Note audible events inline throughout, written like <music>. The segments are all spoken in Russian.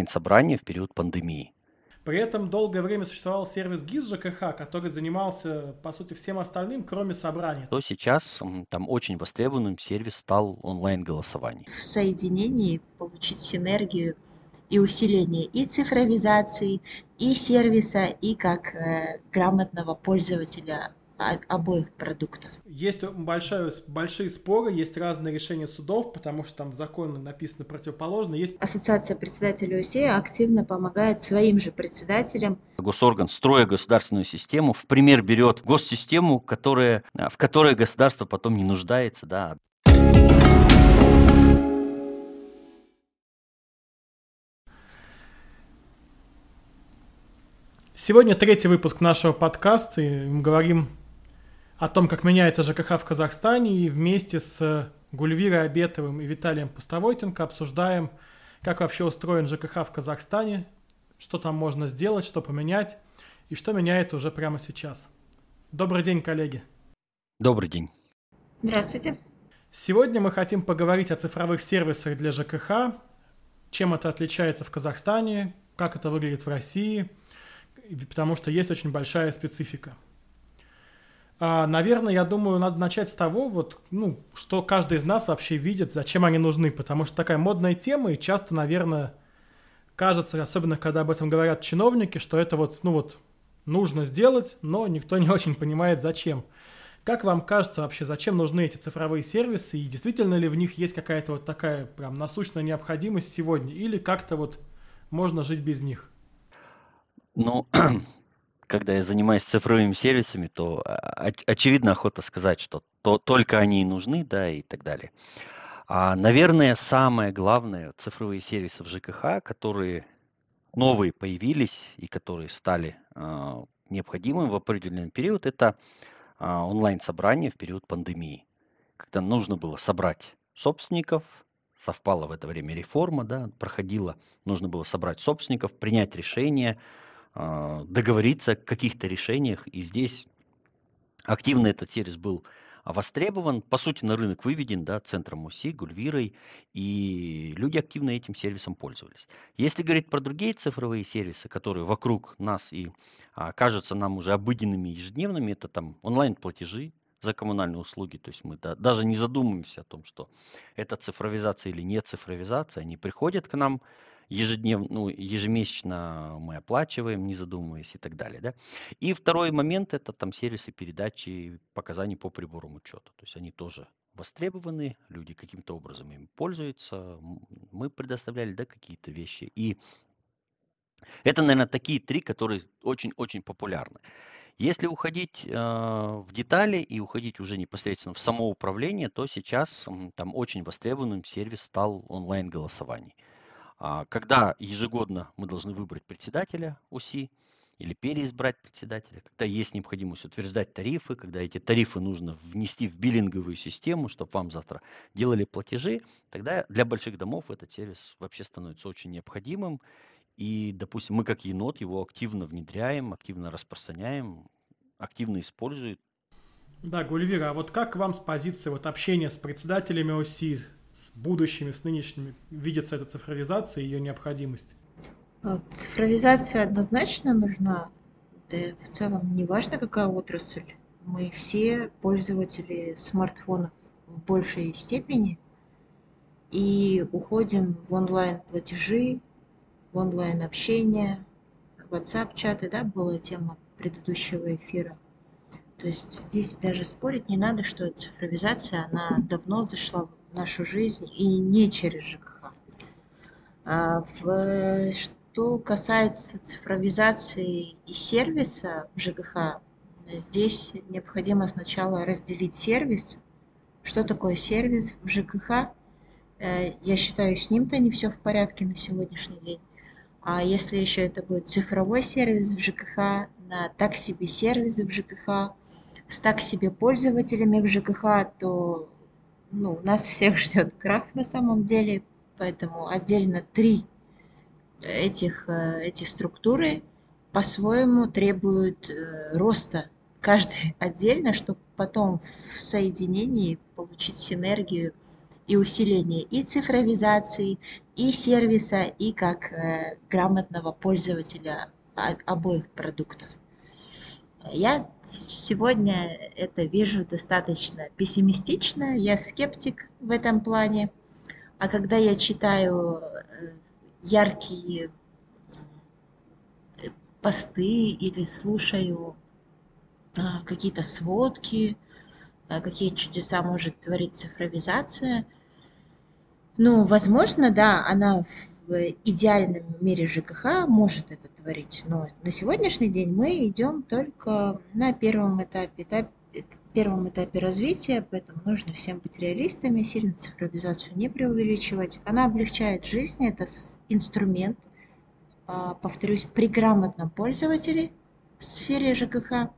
онлайн-собрания в период пандемии. При этом долгое время существовал сервис ГИС ЖКХ, который занимался, по сути, всем остальным, кроме собраний. То сейчас там очень востребованным сервис стал онлайн-голосование. В соединении получить синергию и усиление и цифровизации, и сервиса, и как э, грамотного пользователя обоих продуктов. Есть большое, большие споры, есть разные решения судов, потому что там в законе написано противоположно. Есть... Ассоциация председателей УСЕ активно помогает своим же председателям. Госорган, строя государственную систему, в пример берет госсистему, которая, в которой государство потом не нуждается. Да. Сегодня третий выпуск нашего подкаста, и мы говорим о том, как меняется ЖКХ в Казахстане, и вместе с Гульвирой Абетовым и Виталием Пустовойтенко обсуждаем, как вообще устроен ЖКХ в Казахстане, что там можно сделать, что поменять, и что меняется уже прямо сейчас. Добрый день, коллеги. Добрый день. Здравствуйте. Сегодня мы хотим поговорить о цифровых сервисах для ЖКХ, чем это отличается в Казахстане, как это выглядит в России, потому что есть очень большая специфика – наверное, я думаю, надо начать с того, вот, ну, что каждый из нас вообще видит, зачем они нужны, потому что такая модная тема, и часто, наверное, кажется, особенно когда об этом говорят чиновники, что это вот, ну вот, нужно сделать, но никто не очень понимает, зачем. Как вам кажется вообще, зачем нужны эти цифровые сервисы, и действительно ли в них есть какая-то вот такая прям насущная необходимость сегодня, или как-то вот можно жить без них? Ну, <clears throat> когда я занимаюсь цифровыми сервисами, то а, очевидно охота сказать, что то, только они и нужны, да, и так далее. А, наверное, самое главное, цифровые сервисы в ЖКХ, которые новые появились и которые стали а, необходимым в определенный период, это а, онлайн-собрания в период пандемии, когда нужно было собрать собственников, совпала в это время реформа, да, проходила, нужно было собрать собственников, принять решение, договориться о каких-то решениях. И здесь активно этот сервис был востребован, по сути, на рынок выведен, да, центром УСИ, Гульвирой, и люди активно этим сервисом пользовались. Если говорить про другие цифровые сервисы, которые вокруг нас и а, кажутся нам уже обыденными ежедневными, это там онлайн-платежи за коммунальные услуги, то есть мы да, даже не задумываемся о том, что это цифровизация или не цифровизация, они приходят к нам, ежедневно, ну, ежемесячно мы оплачиваем, не задумываясь и так далее. Да? И второй момент это там сервисы передачи показаний по приборам учета. То есть они тоже востребованы, люди каким-то образом им пользуются. Мы предоставляли да, какие-то вещи. И это, наверное, такие три, которые очень-очень популярны. Если уходить э, в детали и уходить уже непосредственно в самоуправление, то сейчас там очень востребованным сервис стал онлайн-голосований. А, когда ежегодно мы должны выбрать председателя УСИ или переизбрать председателя, когда есть необходимость утверждать тарифы, когда эти тарифы нужно внести в биллинговую систему, чтобы вам завтра делали платежи, тогда для больших домов этот сервис вообще становится очень необходимым. И, допустим, мы как енот его активно внедряем, активно распространяем, активно используют. Да, Гульвира, а вот как вам с позиции вот общения с председателями ОСИ, с будущими, с нынешними видится эта цифровизация и ее необходимость? А, цифровизация однозначно нужна. Да в целом не важно, какая отрасль. Мы все пользователи смартфонов в большей степени и уходим в онлайн-платежи, в онлайн-общение, WhatsApp-чаты, да, была тема предыдущего эфира. То есть здесь даже спорить не надо, что цифровизация, она давно зашла нашу жизнь и не через ЖКХ. А что касается цифровизации и сервиса в ЖКХ, здесь необходимо сначала разделить сервис. Что такое сервис в ЖКХ? Э, я считаю, с ним-то не все в порядке на сегодняшний день. А если еще это будет цифровой сервис в ЖКХ, на так себе сервисы в ЖКХ, с так себе пользователями в ЖКХ, то ну, нас всех ждет крах на самом деле, поэтому отдельно три этих, э, эти структуры по-своему требуют э, роста каждый <laughs> отдельно, чтобы потом в соединении получить синергию и усиление и цифровизации, и сервиса, и как э, грамотного пользователя обоих продуктов. Я сегодня это вижу достаточно пессимистично, я скептик в этом плане. А когда я читаю э, яркие э, посты или слушаю а, какие-то сводки, а, какие чудеса может творить цифровизация, ну, возможно, да, она идеальном мире ЖКХ может это творить, но на сегодняшний день мы идем только на первом этапе, этапе первом этапе развития, поэтому нужно всем быть реалистами, сильно цифровизацию не преувеличивать. Она облегчает жизнь, это инструмент, а, повторюсь, при грамотном пользователе в сфере ЖКХ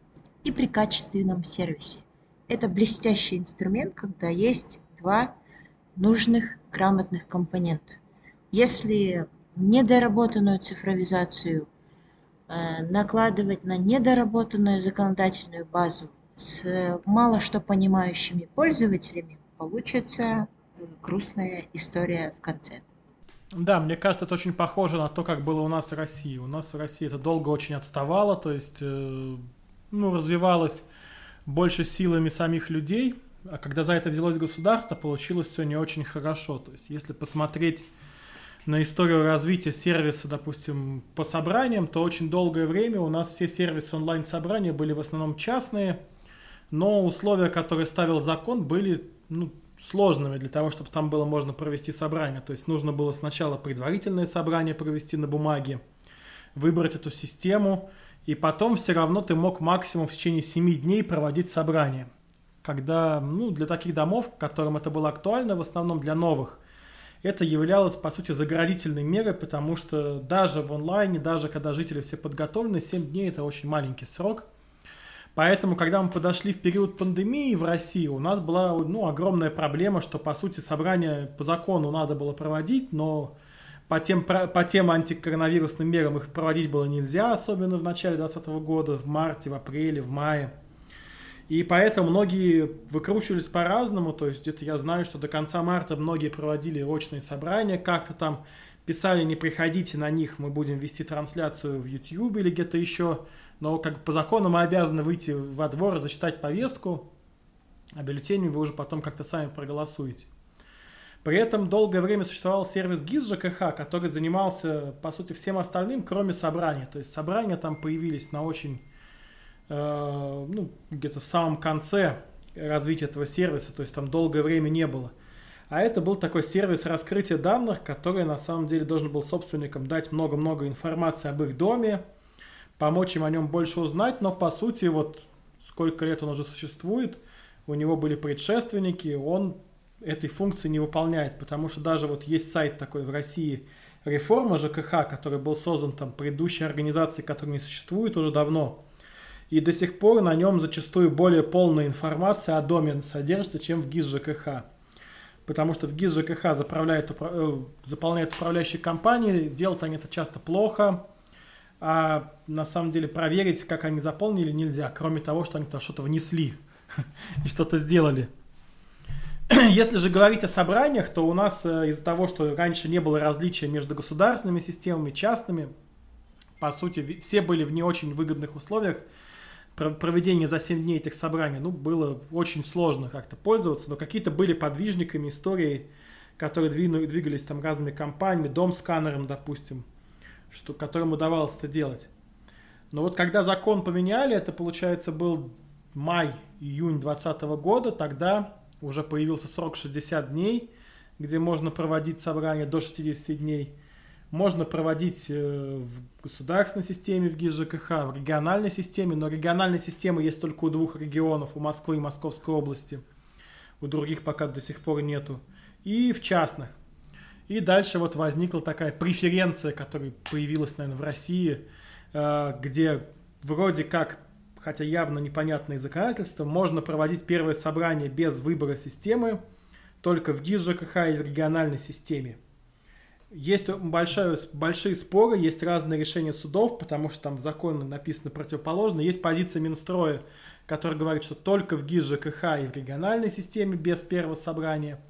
и при качественном сервисе. Это блестящий инструмент, когда есть два нужных грамотных компонента. Если недоработанную цифровизацию э, накладывать на недоработанную законодательную базу с мало что понимающими пользователями, получится э, грустная история в конце. Да, мне кажется, это очень похоже на то, как было у нас в России. У нас в России это долго очень отставало, то есть э, ну, развивалось больше силами самих людей, а когда за это взялось государство, получилось все не очень хорошо. То есть если посмотреть на историю развития сервиса, допустим, по собраниям, то очень долгое время у нас все сервисы онлайн-собрания были в основном частные, но условия, которые ставил закон, были ну, сложными для того, чтобы там было можно провести собрание. То есть нужно было сначала предварительное собрание провести на бумаге, выбрать эту систему, и потом все равно ты мог максимум в течение 7 дней проводить собрание. Когда, ну, для таких домов, которым это было актуально, в основном для новых, это являлось, по сути, заградительной мерой, потому что даже в онлайне, даже когда жители все подготовлены, 7 дней это очень маленький срок. Поэтому, когда мы подошли в период пандемии в России, у нас была ну, огромная проблема, что, по сути, собрание по закону надо было проводить, но по тем, по тем антикоронавирусным мерам их проводить было нельзя, особенно в начале 2020 года, в марте, в апреле, в мае. И поэтому многие выкручивались по-разному, то есть это я знаю, что до конца марта многие проводили рочные собрания, как-то там писали, не приходите на них, мы будем вести трансляцию в YouTube или где-то еще, но как по закону мы обязаны выйти во двор, зачитать повестку, а бюллетенями вы уже потом как-то сами проголосуете. При этом долгое время существовал сервис ГИС ЖКХ, который занимался, по сути, всем остальным, кроме собрания. То есть собрания там появились на очень ну, где-то в самом конце развития этого сервиса, то есть там долгое время не было. А это был такой сервис раскрытия данных, который на самом деле должен был собственникам дать много-много информации об их доме, помочь им о нем больше узнать, но по сути вот сколько лет он уже существует, у него были предшественники, он этой функции не выполняет, потому что даже вот есть сайт такой в России реформа ЖКХ, который был создан там предыдущей организацией, которая не существует уже давно, и до сих пор на нем зачастую более полная информация о доме содержится, чем в ГИС ЖКХ. Потому что в ГИС ЖКХ заправляют, э, управляющие компании, делают они это часто плохо, а на самом деле проверить, как они заполнили, нельзя, кроме того, что они там что-то внесли <laughs> и что-то сделали. <clears throat> Если же говорить о собраниях, то у нас э, из-за того, что раньше не было различия между государственными системами и частными, по сути, все были в не очень выгодных условиях, проведение за 7 дней этих собраний, ну, было очень сложно как-то пользоваться, но какие-то были подвижниками истории, которые двинули, двигались там разными компаниями, дом-сканером, допустим, что, которым удавалось это делать. Но вот когда закон поменяли, это, получается, был май-июнь 2020 года, тогда уже появился срок 60 дней, где можно проводить собрание до 60 дней – можно проводить э, в государственной системе, в ГИС ЖКХ, в региональной системе, но региональной системы есть только у двух регионов, у Москвы и Московской области. У других пока до сих пор нету. И в частных. И дальше вот возникла такая преференция, которая появилась, наверное, в России, э, где вроде как, хотя явно непонятные законодательства, можно проводить первое собрание без выбора системы, только в ГИС ЖКХ и в региональной системе. Есть большое, большие споры, есть разные решения судов, потому что там в законе написано противоположно. Есть позиция Минстроя, которая говорит, что только в ГИС ЖКХ и в региональной системе без первого собрания.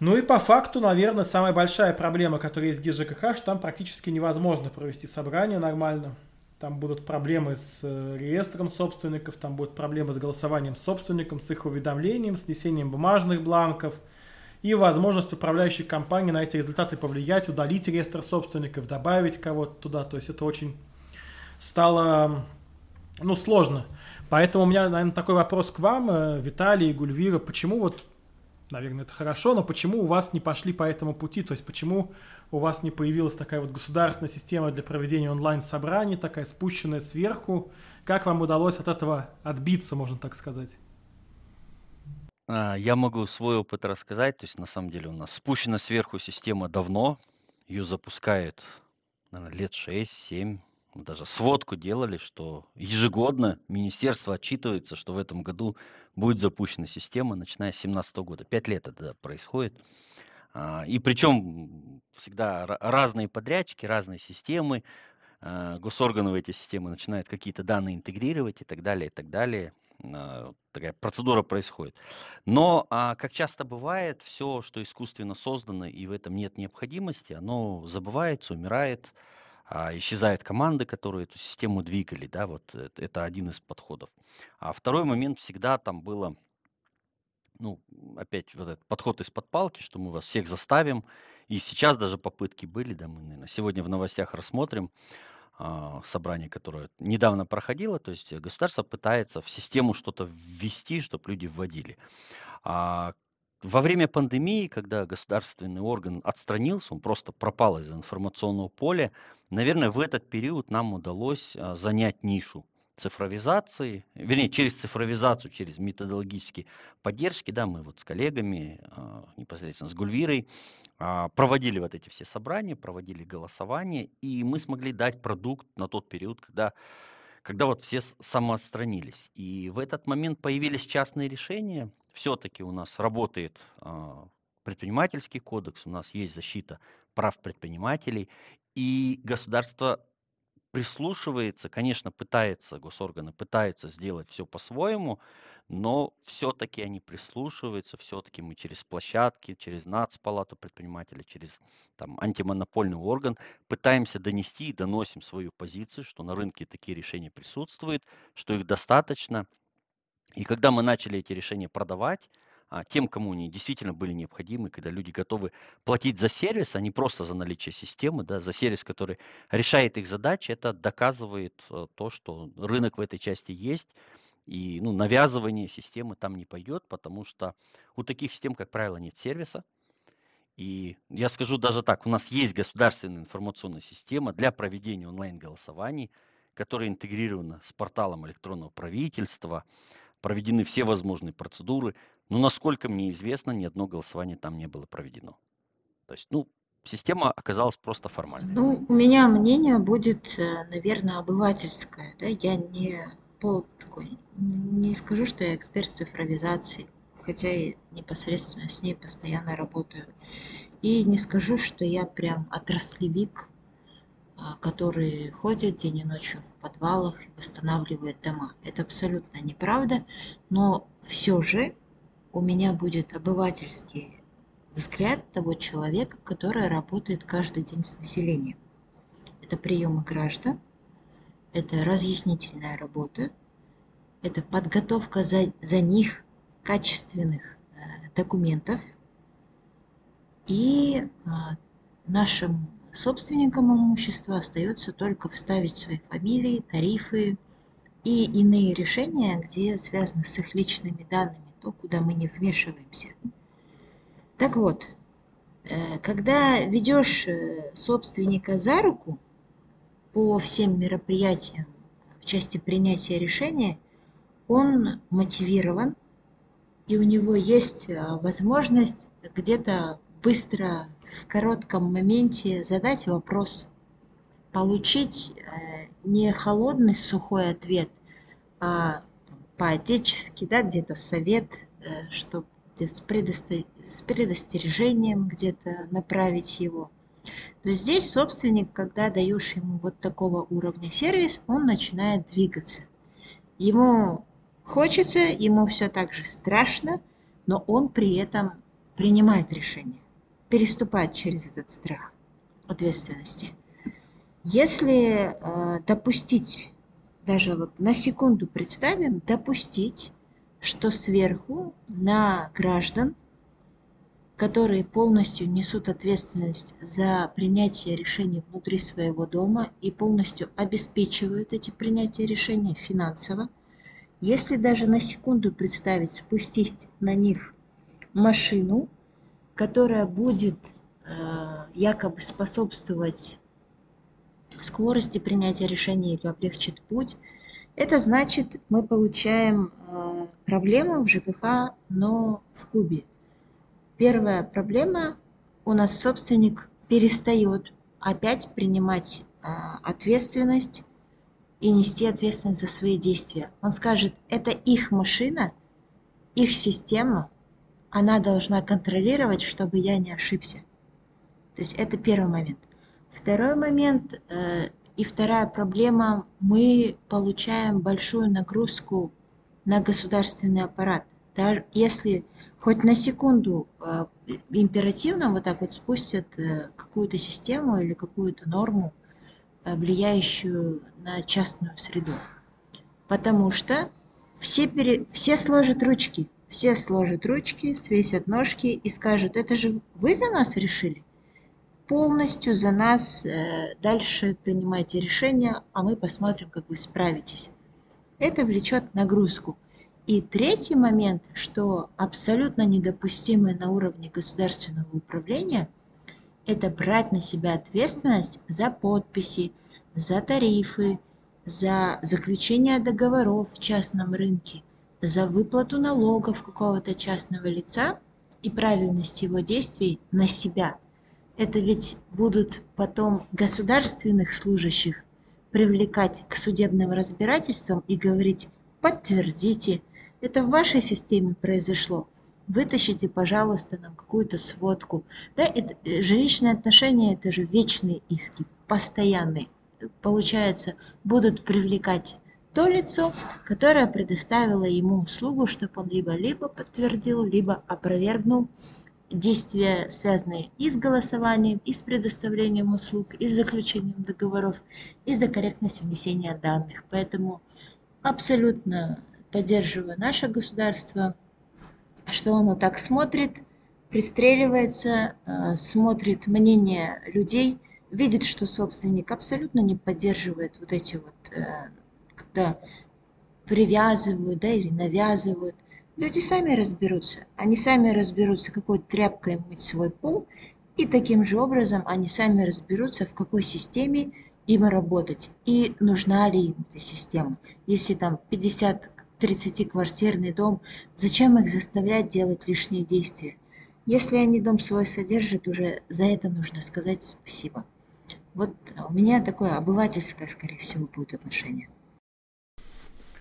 Ну и по факту, наверное, самая большая проблема, которая есть в ГИЖКХ, что там практически невозможно провести собрание нормально. Там будут проблемы с э, реестром собственников, там будут проблемы с голосованием собственником, с их уведомлением, с несением бумажных бланков и возможность управляющей компании на эти результаты повлиять, удалить реестр собственников, добавить кого-то туда. То есть это очень стало ну, сложно. Поэтому у меня, наверное, такой вопрос к вам, э, Виталий Гульвира. Почему вот наверное, это хорошо, но почему у вас не пошли по этому пути? То есть почему у вас не появилась такая вот государственная система для проведения онлайн-собраний, такая спущенная сверху? Как вам удалось от этого отбиться, можно так сказать? А, я могу свой опыт рассказать. То есть на самом деле у нас спущена сверху система давно. Ее запускают наверное, лет 6-7 мы даже сводку делали, что ежегодно министерство отчитывается, что в этом году будет запущена система, начиная с 2017 года. Пять лет это происходит. А, и причем всегда разные подрядчики, разные системы, а, госорганы в эти системы начинают какие-то данные интегрировать и так далее, и так далее. А, такая процедура происходит. Но, как часто бывает, все, что искусственно создано и в этом нет необходимости, оно забывается, умирает, а, исчезают команды, которые эту систему двигали, да, вот это, один из подходов. А второй момент всегда там было, ну, опять вот этот подход из-под палки, что мы вас всех заставим, и сейчас даже попытки были, да, мы, наверное, сегодня в новостях рассмотрим, а, собрание, которое недавно проходило, то есть государство пытается в систему что-то ввести, чтобы люди вводили. А во время пандемии, когда государственный орган отстранился, он просто пропал из информационного поля, наверное, в этот период нам удалось а, занять нишу цифровизации, вернее, через цифровизацию, через методологические поддержки, да, мы вот с коллегами, а, непосредственно с Гульвирой, а, проводили вот эти все собрания, проводили голосование, и мы смогли дать продукт на тот период, когда когда вот все самоотстранились. И в этот момент появились частные решения. Все-таки у нас работает э, предпринимательский кодекс, у нас есть защита прав предпринимателей, и государство прислушивается, конечно, пытается, госорганы пытаются сделать все по-своему, но все-таки они прислушиваются, все-таки мы через площадки, через НАЦ-палату предпринимателей, через там, антимонопольный орган пытаемся донести и доносим свою позицию, что на рынке такие решения присутствуют, что их достаточно. И когда мы начали эти решения продавать, тем, кому они действительно были необходимы, когда люди готовы платить за сервис, а не просто за наличие системы, да, за сервис, который решает их задачи, это доказывает э, то, что рынок в этой части есть, и ну, навязывание системы там не пойдет, потому что у таких систем, как правило, нет сервиса. И я скажу даже так, у нас есть государственная информационная система для проведения онлайн-голосований, которая интегрирована с порталом электронного правительства, проведены все возможные процедуры, но насколько мне известно, ни одно голосование там не было проведено. То есть, ну, система оказалась просто формальной. Ну, у меня мнение будет, э, наверное, обывательское. Да? Я не пол такой, не скажу, что я эксперт цифровизации, хотя и непосредственно с ней постоянно работаю. И не скажу, что я прям отраслевик, а, который ходит день и ночью в подвалах и восстанавливает дома. Это абсолютно неправда, но все же у меня будет обывательский взгляд того человека, который работает каждый день с населением. Это приемы граждан, это разъяснительная работа, это подготовка за, за них качественных э, документов и э, нашим собственникам имущества остается только вставить свои фамилии, тарифы и иные решения, где связаны с их личными данными, то, куда мы не вмешиваемся. Так вот, э, когда ведешь э, собственника за руку, по всем мероприятиям в части принятия решения, он мотивирован, и у него есть а, возможность где-то быстро, в коротком моменте задать вопрос, получить э, не холодный сухой ответ, а по-отечески, да, где-то совет, э, чтобы с, предостережением где-то направить его – то есть здесь собственник, когда даешь ему вот такого уровня сервис, он начинает двигаться. Ему хочется, ему все так же страшно, но он при этом принимает решение, переступает через этот страх ответственности. Если э, допустить, даже вот на секунду представим, допустить, что сверху на граждан, которые полностью несут ответственность за принятие решений внутри своего дома и полностью обеспечивают эти принятия решений финансово, если даже на секунду представить, спустить на них машину, которая будет э, якобы способствовать скорости принятия решений или облегчит путь, это значит, мы получаем э, проблему в ЖКХ, но в кубе. Первая проблема у нас собственник перестает опять принимать э, ответственность и нести ответственность за свои действия. Он скажет, это их машина, их система, она должна контролировать, чтобы я не ошибся. То есть это первый момент. Второй момент э, и вторая проблема, мы получаем большую нагрузку на государственный аппарат. Даже если хоть на секунду э, императивно вот так вот спустят э, какую-то систему или какую-то норму, влияющую на частную среду. Потому что все, пере... все сложат ручки, все сложат ручки, свесят ножки и скажут, это же вы за нас решили? Полностью за нас э, дальше принимайте решения, а мы посмотрим, как вы справитесь. Это влечет нагрузку. И третий момент, что абсолютно недопустимое на уровне государственного управления, это брать на себя ответственность за подписи, за тарифы, за заключение договоров в частном рынке, за выплату налогов какого-то частного лица и правильность его действий на себя – это ведь будут потом государственных служащих привлекать к судебным разбирательствам и говорить «подтвердите, это в вашей системе произошло, вытащите, пожалуйста, нам какую-то сводку». Да, это, э, жилищные отношения – это же вечные иски, постоянные. Получается, будут привлекать то лицо, которое предоставило ему услугу, чтобы он либо-либо подтвердил, либо опровергнул действия, связанные и с голосованием, и с предоставлением услуг, и с заключением договоров, и за корректность внесения данных. Поэтому абсолютно поддерживаю наше государство, что оно так смотрит, пристреливается, э, смотрит мнение людей, видит, что собственник абсолютно не поддерживает вот эти вот, э, когда привязывают да, или навязывают Люди сами разберутся. Они сами разберутся, какой тряпкой мыть свой пол, и таким же образом они сами разберутся, в какой системе им работать и нужна ли им эта система. Если там 50-30 квартирный дом, зачем их заставлять делать лишние действия? Если они дом свой содержат, уже за это нужно сказать спасибо. Вот у меня такое обывательское, скорее всего, будет отношение.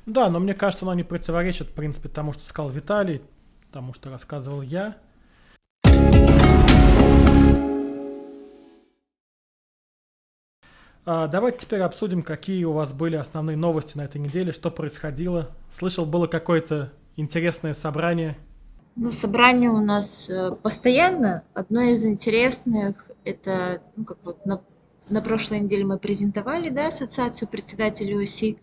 Да, но мне кажется, оно не противоречит, в принципе, тому, что сказал Виталий, тому, что рассказывал я. А, давайте теперь обсудим, какие у вас были основные новости на этой неделе, что происходило. Слышал, было какое-то интересное собрание. Ну, собрание у нас э, постоянно. Одно из интересных, это, ну, как вот на, на прошлой неделе мы презентовали, да, ассоциацию председателей ОСИ.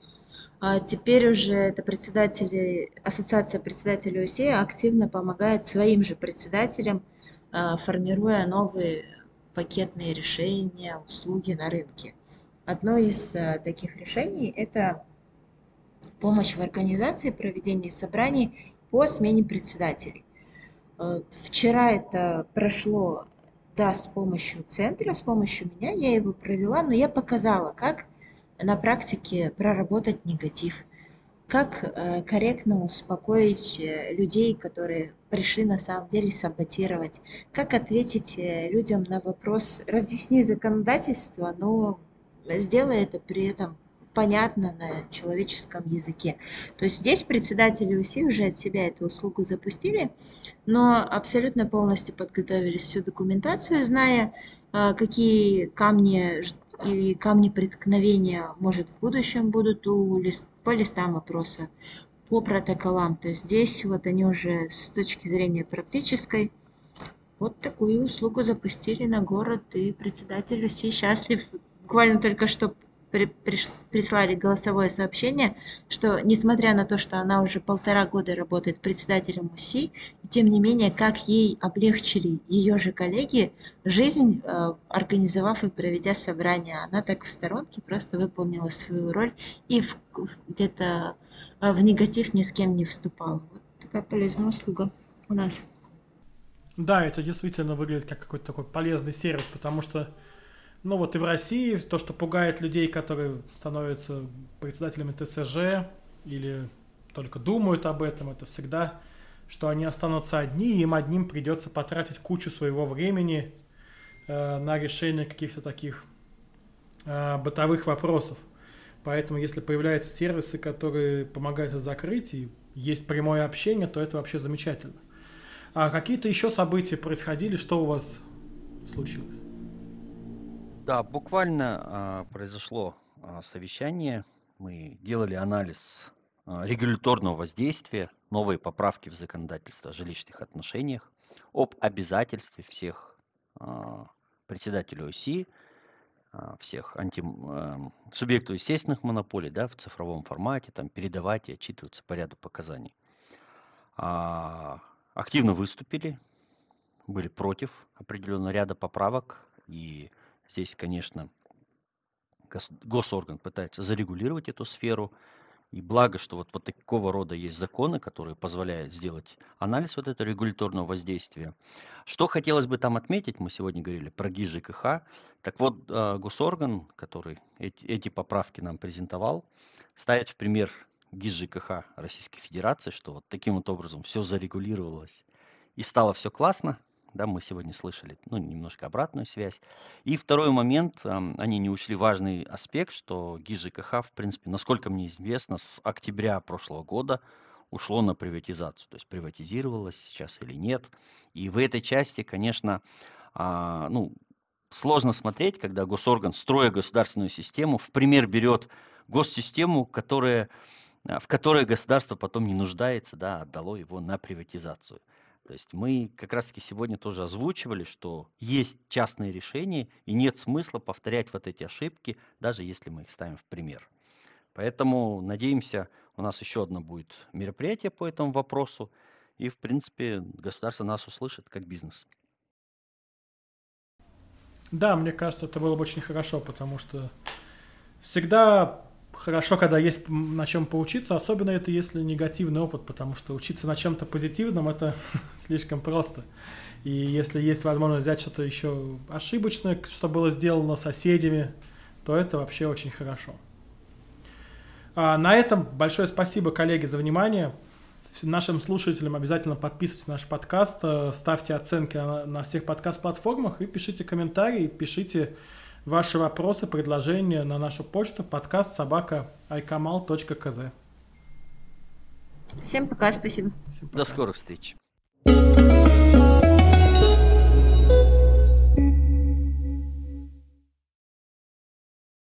А теперь уже это председатели, ассоциация председателей ОСЕ активно помогает своим же председателям, а, формируя новые пакетные решения, услуги на рынке. Одно из а, таких решений – это помощь в организации проведения собраний по смене председателей. Вчера это прошло, да, с помощью центра, с помощью меня, я его провела, но я показала, как на практике проработать негатив, как э, корректно успокоить э, людей, которые пришли на самом деле саботировать, как ответить э, людям на вопрос, разъясни законодательство, но сделай это при этом понятно на человеческом языке. То есть здесь председатели УСИ уже от себя эту услугу запустили, но абсолютно полностью подготовили всю документацию, зная, какие камни и камни преткновения, может, в будущем будут у лист, по листам опроса, по протоколам. То есть здесь вот они уже с точки зрения практической Вот такую услугу запустили на город, и председатель все счастлив. Буквально только что прислали голосовое сообщение, что несмотря на то, что она уже полтора года работает председателем УСИ, тем не менее, как ей облегчили ее же коллеги жизнь, э, организовав и проведя собрание. Она так в сторонке просто выполнила свою роль и в, где-то э, в негатив ни с кем не вступала. Вот такая полезная услуга у нас. Да, это действительно выглядит как какой-то такой полезный сервис, потому что ну вот и в России то, что пугает людей, которые становятся председателями ТСЖ или только думают об этом, это всегда, что они останутся одни, и им одним придется потратить кучу своего времени э, на решение каких-то таких э, бытовых вопросов. Поэтому, если появляются сервисы, которые помогают это закрыть, и есть прямое общение, то это вообще замечательно. А какие-то еще события происходили, что у вас случилось? Да, буквально а, произошло а, совещание. Мы делали анализ а, регуляторного воздействия, новые поправки в законодательство о жилищных отношениях, об обязательстве всех председателей ОСИ, всех анти, субъектов естественных монополий да, в цифровом формате там, передавать и отчитываться по ряду показаний. Активно выступили, были против определенного ряда поправок и Здесь, конечно, госорган пытается зарегулировать эту сферу. И благо, что вот, вот такого рода есть законы, которые позволяют сделать анализ вот этого регуляторного воздействия. Что хотелось бы там отметить, мы сегодня говорили про ГИС ЖКХ. Так вот, э, госорган, который эти, эти поправки нам презентовал, ставит в пример ГИС ЖКХ Российской Федерации, что вот таким вот образом все зарегулировалось и стало все классно, да, мы сегодня слышали, ну, немножко обратную связь. И второй момент, они не учли важный аспект, что ГИС ЖКХ, в принципе, насколько мне известно, с октября прошлого года ушло на приватизацию, то есть приватизировалось сейчас или нет. И в этой части, конечно, а, ну, сложно смотреть, когда госорган, строя государственную систему, в пример берет госсистему, которая, в которой государство потом не нуждается, да, отдало его на приватизацию. То есть мы как раз-таки сегодня тоже озвучивали, что есть частные решения, и нет смысла повторять вот эти ошибки, даже если мы их ставим в пример. Поэтому надеемся, у нас еще одно будет мероприятие по этому вопросу, и, в принципе, государство нас услышит как бизнес. Да, мне кажется, это было бы очень хорошо, потому что всегда хорошо, когда есть на чем поучиться, особенно это если негативный опыт, потому что учиться на чем-то позитивном это <laughs> слишком просто. И если есть возможность взять что-то еще ошибочное, что было сделано соседями, то это вообще очень хорошо. А на этом большое спасибо, коллеги, за внимание. Нашим слушателям обязательно подписывайтесь на наш подкаст, э, ставьте оценки на всех подкаст-платформах и пишите комментарии, пишите ваши вопросы, предложения на нашу почту подкаст собака айкамал.кз. Всем пока, спасибо. Всем пока. До скорых встреч.